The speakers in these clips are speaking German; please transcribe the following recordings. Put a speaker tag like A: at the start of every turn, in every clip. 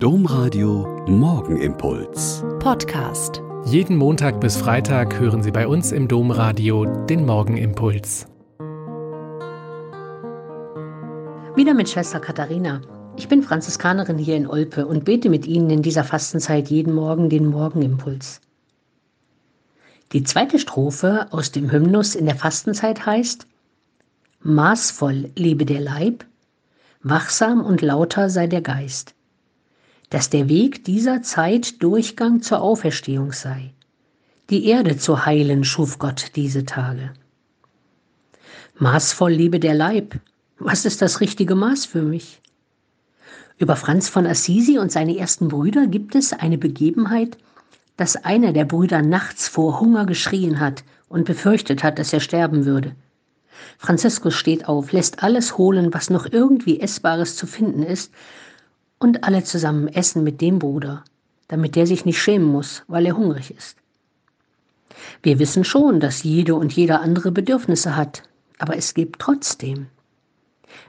A: Domradio Morgenimpuls.
B: Podcast.
C: Jeden Montag bis Freitag hören Sie bei uns im Domradio den Morgenimpuls.
D: Wieder mit Schwester Katharina. Ich bin Franziskanerin hier in Olpe und bete mit Ihnen in dieser Fastenzeit jeden Morgen den Morgenimpuls. Die zweite Strophe aus dem Hymnus in der Fastenzeit heißt Maßvoll lebe der Leib, wachsam und lauter sei der Geist dass der Weg dieser Zeit Durchgang zur Auferstehung sei. Die Erde zu heilen schuf Gott diese Tage. Maßvoll liebe der Leib. Was ist das richtige Maß für mich? Über Franz von Assisi und seine ersten Brüder gibt es eine Begebenheit, dass einer der Brüder nachts vor Hunger geschrien hat und befürchtet hat, dass er sterben würde. Franziskus steht auf, lässt alles holen, was noch irgendwie Essbares zu finden ist, und alle zusammen essen mit dem Bruder, damit der sich nicht schämen muss, weil er hungrig ist. Wir wissen schon, dass jede und jeder andere Bedürfnisse hat, aber es gibt trotzdem.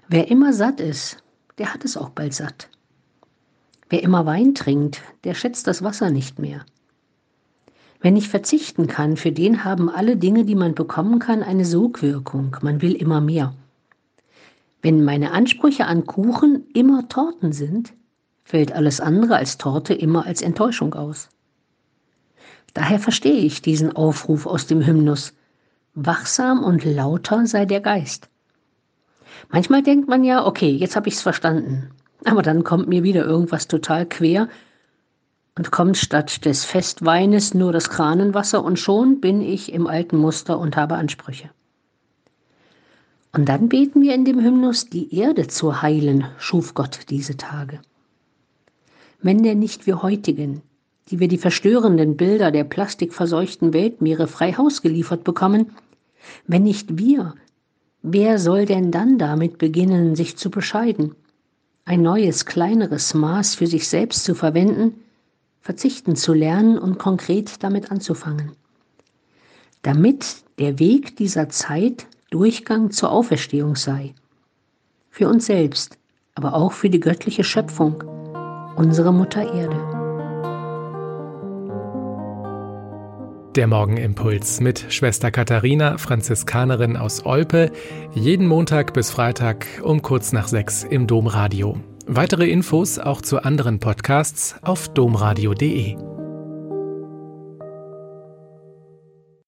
D: Wer immer satt ist, der hat es auch bald satt. Wer immer Wein trinkt, der schätzt das Wasser nicht mehr. Wenn ich verzichten kann, für den haben alle Dinge, die man bekommen kann, eine Sogwirkung. Man will immer mehr. Wenn meine Ansprüche an Kuchen immer Torten sind, fällt alles andere als Torte immer als Enttäuschung aus. Daher verstehe ich diesen Aufruf aus dem Hymnus. Wachsam und lauter sei der Geist. Manchmal denkt man ja, okay, jetzt habe ich's verstanden. Aber dann kommt mir wieder irgendwas total quer und kommt statt des Festweines nur das Kranenwasser und schon bin ich im alten Muster und habe Ansprüche. Und dann beten wir in dem Hymnus, die Erde zu heilen, schuf Gott diese Tage wenn denn nicht wir heutigen, die wir die verstörenden Bilder der plastikverseuchten Weltmeere frei Haus geliefert bekommen, wenn nicht wir, wer soll denn dann damit beginnen, sich zu bescheiden, ein neues, kleineres Maß für sich selbst zu verwenden, verzichten zu lernen und konkret damit anzufangen? Damit der Weg dieser Zeit Durchgang zur Auferstehung sei. Für uns selbst, aber auch für die göttliche Schöpfung unsere Mutter Erde.
C: Der Morgenimpuls mit Schwester Katharina, Franziskanerin aus Olpe, jeden Montag bis Freitag um kurz nach sechs im Domradio. Weitere Infos auch zu anderen Podcasts auf domradio.de.